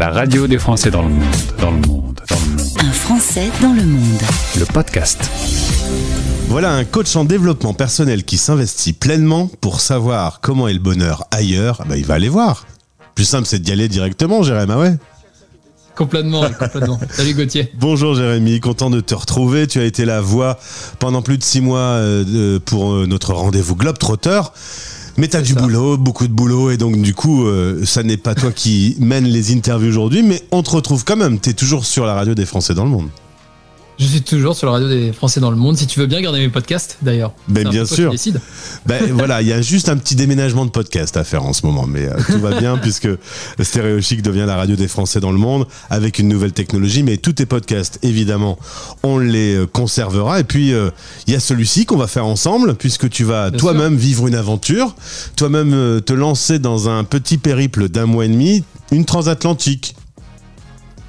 La radio des Français dans le monde, dans le monde, dans le monde. Un Français dans le monde. Le podcast. Voilà un coach en développement personnel qui s'investit pleinement pour savoir comment est le bonheur ailleurs. Ah bah, il va aller voir. Plus simple, c'est d'y aller directement, Jérémy. Ah ouais. Complètement, complètement. Salut Gauthier. Bonjour Jérémy, content de te retrouver. Tu as été la voix pendant plus de six mois euh, pour euh, notre rendez-vous Globetrotter. Mais t'as du ça. boulot, beaucoup de boulot, et donc du coup, euh, ça n'est pas toi qui mène les interviews aujourd'hui, mais on te retrouve quand même. T'es toujours sur la radio des Français dans le monde. Je suis toujours sur la radio des Français dans le monde. Si tu veux bien garder mes podcasts, d'ailleurs. Ben, bien sûr. Ben voilà, il y a juste un petit déménagement de podcast à faire en ce moment, mais euh, tout va bien puisque Stéréo Chic devient la radio des Français dans le monde avec une nouvelle technologie. Mais tous tes podcasts, évidemment, on les euh, conservera. Et puis euh, il y a celui-ci qu'on va faire ensemble puisque tu vas toi-même vivre une aventure, toi-même euh, te lancer dans un petit périple d'un mois et demi, une transatlantique.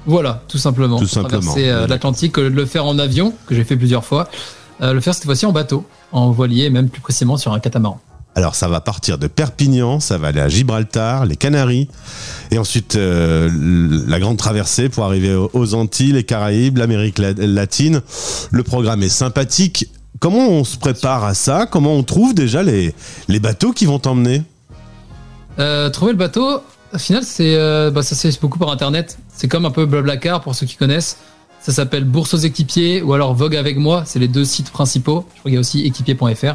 Voilà, tout simplement. Tout simplement. Traverser euh, l'Atlantique, euh, le faire en avion, que j'ai fait plusieurs fois. Euh, le faire cette fois-ci en bateau, en voilier, et même plus précisément sur un catamaran. Alors ça va partir de Perpignan, ça va aller à Gibraltar, les Canaries, et ensuite euh, la grande traversée pour arriver aux- Antilles, les Caraïbes, l'Amérique la- latine. Le programme est sympathique. Comment on se prépare à ça? Comment on trouve déjà les, les bateaux qui vont t'emmener? Euh, trouver le bateau, au final, c'est euh, bah, ça se fait beaucoup par internet. C'est comme un peu Blablacar pour ceux qui connaissent. Ça s'appelle Bourse aux équipiers ou alors Vogue avec moi. C'est les deux sites principaux. Je crois qu'il y a aussi équipier.fr.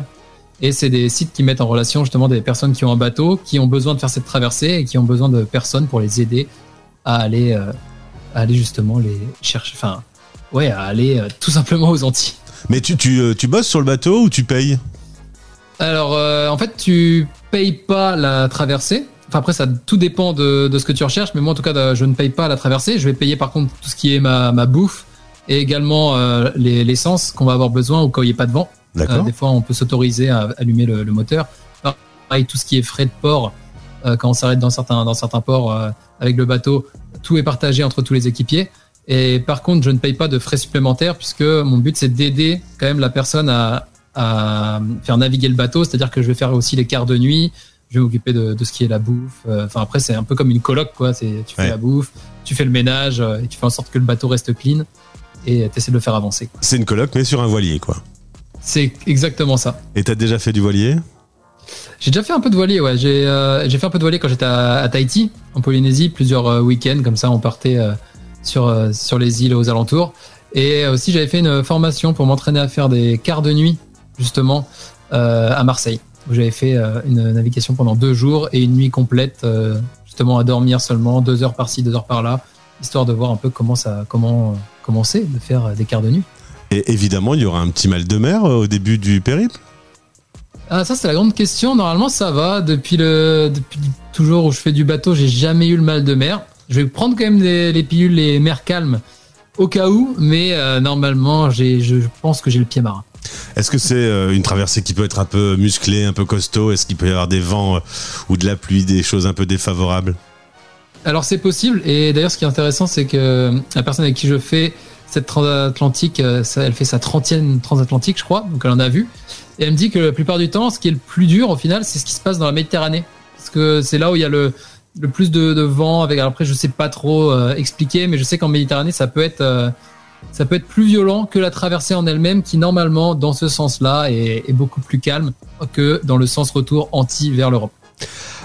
Et c'est des sites qui mettent en relation justement des personnes qui ont un bateau, qui ont besoin de faire cette traversée et qui ont besoin de personnes pour les aider à aller, euh, à aller justement les chercher. Enfin, ouais, à aller euh, tout simplement aux Antilles. Mais tu, tu, euh, tu bosses sur le bateau ou tu payes? Alors, euh, en fait, tu payes pas la traversée. Enfin, après, ça tout dépend de, de ce que tu recherches. Mais moi, en tout cas, de- je ne paye pas la traversée. Je vais payer par contre tout ce qui est ma, ma bouffe et également euh, les- l'essence qu'on va avoir besoin au cas où il n'y a pas de vent. Euh, D'accord des fois, on peut s'autoriser à allumer le, le moteur. Pareil, tout ce qui est frais de port, euh, quand on s'arrête dans certains, dans certains ports euh, avec le bateau, tout est partagé entre tous les équipiers. Et par contre, je ne paye pas de frais supplémentaires puisque mon but, c'est d'aider quand même la personne à, à faire naviguer le bateau. C'est-à-dire que je vais faire aussi les quarts de nuit. Je vais m'occuper de, de ce qui est la bouffe. Euh, Enfin, après, c'est un peu comme une coloc, quoi. C'est, tu fais Ouais. la bouffe, tu fais le ménage euh, et tu fais en sorte que le bateau reste clean et tu essaies de le faire avancer. quoi. C'est une coloc, mais sur un voilier, quoi. C'est exactement ça. Et t'as déjà fait du voilier? J'ai déjà fait un peu de voilier, ouais. J'ai euh, j'ai fait un peu de voilier quand j'étais à, à Tahiti, en Polynésie, plusieurs euh, week-ends, comme ça on partait euh, sur, euh, sur les îles aux alentours. Et aussi j'avais fait une formation pour m'entraîner à faire des quarts de nuit, justement, euh, à Marseille, où j'avais fait euh, une navigation pendant deux jours et une nuit complète, euh, justement à dormir seulement, deux heures par-ci, deux heures par-là, histoire de voir un peu comment ça comment, euh, comment c'est de faire des quarts de nuit. Et évidemment, il y aura un petit mal de mer au début du périple? Ah, ça, c'est la grande question. Normalement, ça va. Depuis, le, depuis toujours où je fais du bateau, j'ai jamais eu le mal de mer. Je vais prendre quand même des, les pilules, les mers calmes, au cas où, mais euh, normalement, j'ai, je pense que j'ai le pied marin. Est-ce que c'est euh, une traversée qui peut être un peu musclée, un peu costaud? Est-ce qu'il peut y avoir des vents euh, ou de la pluie, des choses un peu défavorables? Alors, c'est possible. Et d'ailleurs, ce qui est intéressant, c'est que la personne avec qui je fais cette transatlantique, euh, elle fait sa 30e transatlantique, je crois. Donc, elle en a vu. Et elle me dit que la plupart du temps, ce qui est le plus dur, au final, c'est ce qui se passe dans la Méditerranée. Parce que c'est là où il y a le, plus de, de vent. Avec, alors après, je sais pas trop euh, expliquer, mais je sais qu'en Méditerranée, ça peut être, euh, ça peut être plus violent que la traversée en elle-même, qui normalement, dans ce sens-là, est, beaucoup plus calme que dans le sens retour anti vers l'Europe.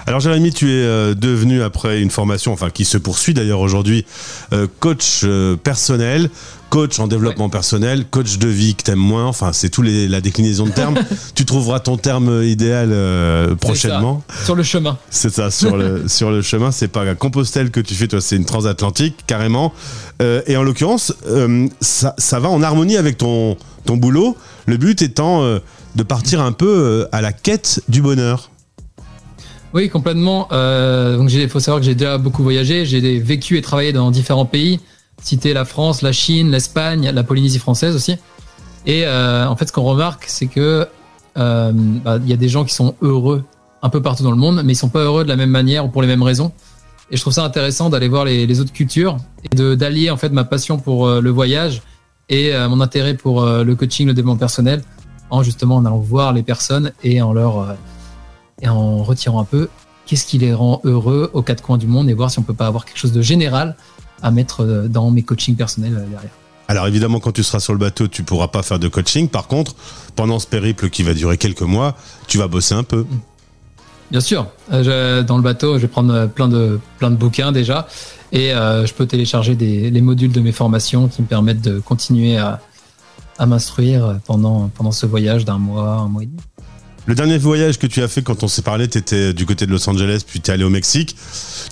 Alors Jérémy, tu es euh, devenu après une formation, enfin qui se poursuit d'ailleurs aujourd'hui, euh, coach euh, personnel, coach en développement personnel, coach de vie que t'aimes moins, enfin c'est tout les, la déclinaison de termes. tu trouveras ton terme idéal euh, prochainement. Sur le chemin. C'est ça, sur le, sur le chemin, c'est pas à Compostelle que tu fais, toi c'est une transatlantique carrément. Euh, et en l'occurrence, euh, ça, ça va en harmonie avec ton, ton boulot, le but étant de partir un peu à la quête du bonheur. Oui, complètement. Euh, donc, il faut savoir que j'ai déjà beaucoup voyagé. J'ai vécu et travaillé dans différents pays. Citer la France, la Chine, l'Espagne, la Polynésie française aussi. Et euh, en fait, ce qu'on remarque, c'est que euh, bah, il y a des gens qui sont heureux un peu partout dans le monde, mais ils sont pas heureux de la même manière ou pour les mêmes raisons. Et je trouve ça intéressant d'aller voir les, autres cultures et de d'allier en fait ma passion pour euh, le voyage et euh, mon intérêt pour euh, le coaching, le développement personnel, en justement en allant voir les personnes et en leur et en retirant un peu qu'est-ce qui les rend heureux aux quatre coins du monde et voir si on peut pas avoir quelque chose de général à mettre euh, dans mes coachings personnels euh, derrière. Alors évidemment, quand tu seras sur le bateau, tu pourras pas faire de coaching. Par contre, pendant ce périple qui va durer quelques mois, tu vas bosser un peu. Bien sûr, euh, je- dans le bateau, je vais prendre plein de, plein de bouquins déjà et euh, je peux télécharger des, les modules de mes formations qui me permettent de continuer à, à m'instruire pendant, pendant ce voyage d'un mois, un mois et demi. Le dernier voyage que tu as fait quand on s'est parlé, tu étais du côté de Los Angeles, puis tu es allé au Mexique.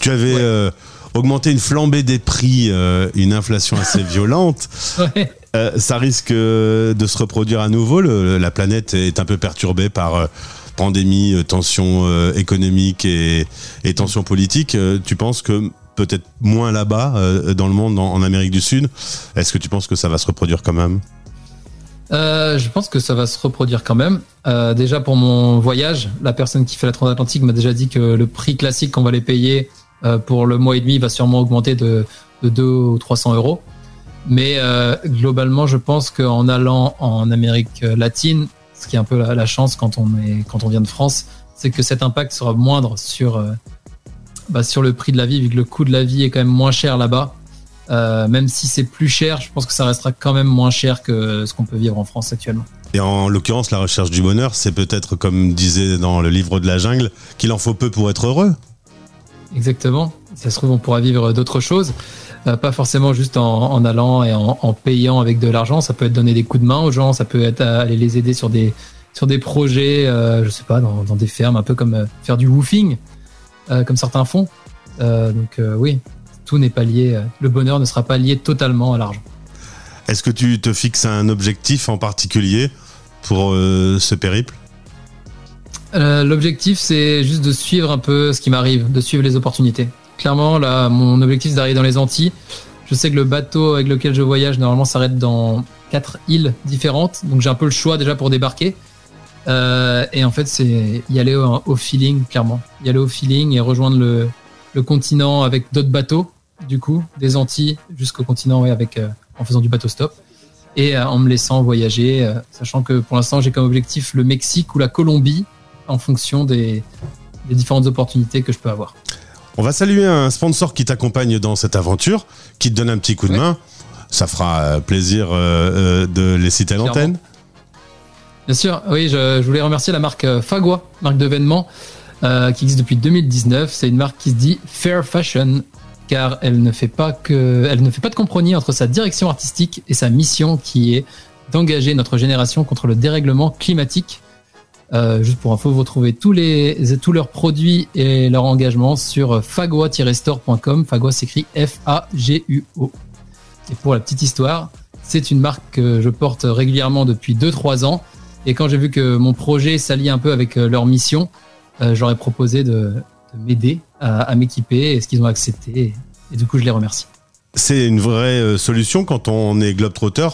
Tu avais Ouais. euh, augmenté une flambée des prix, euh, une inflation assez violente. Ouais. Euh, ça risque de se reproduire à nouveau. Le- la planète est un peu perturbée par pandémie, tensions économiques et, et tensions politiques. Tu penses que peut-être moins là-bas, dans le monde, en, en Amérique du Sud, est-ce que tu penses que ça va se reproduire quand même? Euh, je pense que ça va se reproduire quand même. Euh, déjà pour mon voyage, la personne qui fait la transatlantique m'a déjà dit que le prix classique qu'on va les payer euh, pour le mois et demi va sûrement augmenter de, de 2 ou 300 euros. Mais euh, globalement, je pense qu'en allant en Amérique latine, ce qui est un peu la, la chance quand on, est, quand on vient de France, c'est que cet impact sera moindre sur, euh, bah, sur le prix de la vie, vu que le coût de la vie est quand même moins cher là-bas. Euh, même si c'est plus cher, je pense que ça restera quand même moins cher que ce qu'on peut vivre en France actuellement. Et en l'occurrence, la recherche du bonheur, c'est peut-être, comme disait dans le livre de la jungle, qu'il en faut peu pour être heureux. Exactement. Ça se trouve, on pourra vivre d'autres choses. Euh, pas forcément juste en, en allant et en, en payant avec de l'argent. Ça peut être donner des coups de main aux gens. Ça peut être euh, aller les aider sur des, sur des projets, euh, je sais pas, dans, dans des fermes, un peu comme faire du woofing, comme certains font. Donc oui, tout n'est pas lié. euh, Le bonheur ne sera pas lié totalement à l'argent. Est-ce que tu te fixes un objectif en particulier pour euh, ce périple? Euh, L'objectif, c'est juste de suivre un peu ce qui m'arrive, de suivre les opportunités. Clairement, là, mon objectif, c'est d'arriver dans les Antilles. Je sais que le bateau avec lequel je voyage, normalement, s'arrête dans quatre îles différentes. Donc, j'ai un peu le choix déjà pour débarquer. Euh, et en fait, c'est y aller au, au feeling, clairement. Y aller au feeling et rejoindre le, le continent avec d'autres bateaux, du coup, des Antilles jusqu'au continent, ouais, avec, euh, en faisant du bateau stop. Et euh, en me laissant voyager, euh, sachant que pour l'instant, j'ai comme objectif le Mexique ou la Colombie en fonction des, des différentes opportunités que je peux avoir. On va saluer un sponsor qui t'accompagne dans cette aventure, qui te donne un petit coup de main. Ça fera plaisir de les citer à l'antenne. Bien sûr, oui, je, je voulais remercier la marque Fagua, marque de vêtements euh, qui existe depuis 2019. C'est une marque qui se dit Fair Fashion car elle ne fait pas que, elle ne fait pas de compromis entre sa direction artistique et sa mission qui est d'engager notre génération contre le dérèglement climatique. Euh, juste pour info, vous retrouvez tous les tous leurs produits et leur engagement sur fagua-store.com. Fagua s'écrit F-A-G-U-O. Et pour la petite histoire, c'est une marque que je porte régulièrement depuis 2-3 ans. Et quand j'ai vu que mon projet s'allie un peu avec euh, leur mission, euh, j'aurais proposé de, de m'aider à, à m'équiper, et ce qu'ils ont accepté. Et, et du coup, je les remercie. C'est une vraie euh, solution quand on est globetrotter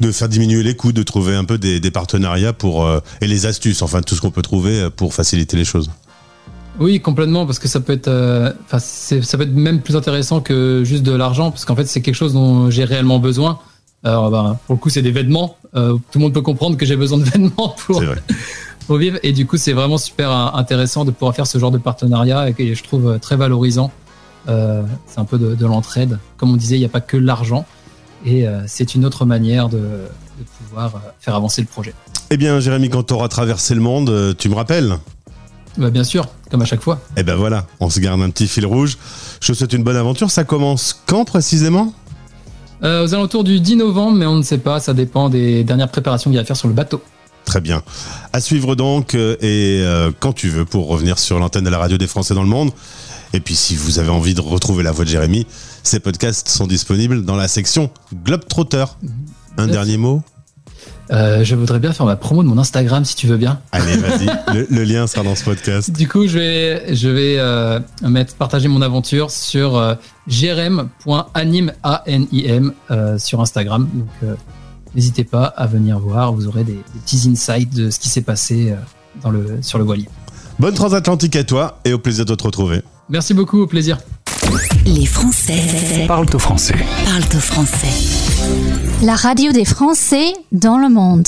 de faire diminuer les coûts, de trouver un peu des, des partenariats pour euh, et les astuces, enfin tout ce qu'on peut trouver euh, pour faciliter les choses. Oui, complètement, parce que ça peut être, euh, ça peut être même plus intéressant que juste de l'argent, parce qu'en fait, c'est quelque chose dont j'ai réellement besoin. Alors, ben, pour le coup, c'est des vêtements. Euh, tout le monde peut comprendre que j'ai besoin de vêtements pour, Vivre. Et du coup, c'est vraiment super euh, intéressant de pouvoir faire ce genre de partenariat et que je trouve euh, très valorisant. Euh, c'est un peu de, de l'entraide. Comme on disait, il n'y a pas que l'argent. Et euh, c'est une autre manière de, de pouvoir faire avancer le projet. Eh bien, Jérémy, quand tu auras traversé le monde, tu me rappelles? Bah, bien sûr, comme à chaque fois. Eh ben voilà, on se garde un petit fil rouge. Je te souhaite une bonne aventure. Ça commence quand précisément? Euh, aux alentours du 10 novembre, mais on ne sait pas, ça dépend des dernières préparations qu'il y a à faire sur le bateau. Très bien. À suivre donc, euh, et euh, quand tu veux, pour revenir sur l'antenne de la radio des Français dans le monde. Et puis, si vous avez envie de retrouver la voix de Jérémy, ces podcasts sont disponibles dans la section Globetrotter. Un dernier mot? Euh, je voudrais bien faire ma promo de mon Instagram si tu veux bien. Allez, vas-y. le, le lien sera dans ce podcast. Du coup, je vais, je vais euh, mettre, partager mon aventure sur euh, A-N-I-M, sur Instagram. Donc, n'hésitez pas à venir voir. Vous aurez des, des petits insights de ce qui s'est passé euh, dans le, sur le voilier. Bonne transatlantique à toi et au plaisir de te retrouver. Merci beaucoup, au plaisir. Les Français Parle au français. parlent au français. La radio des Français dans le monde.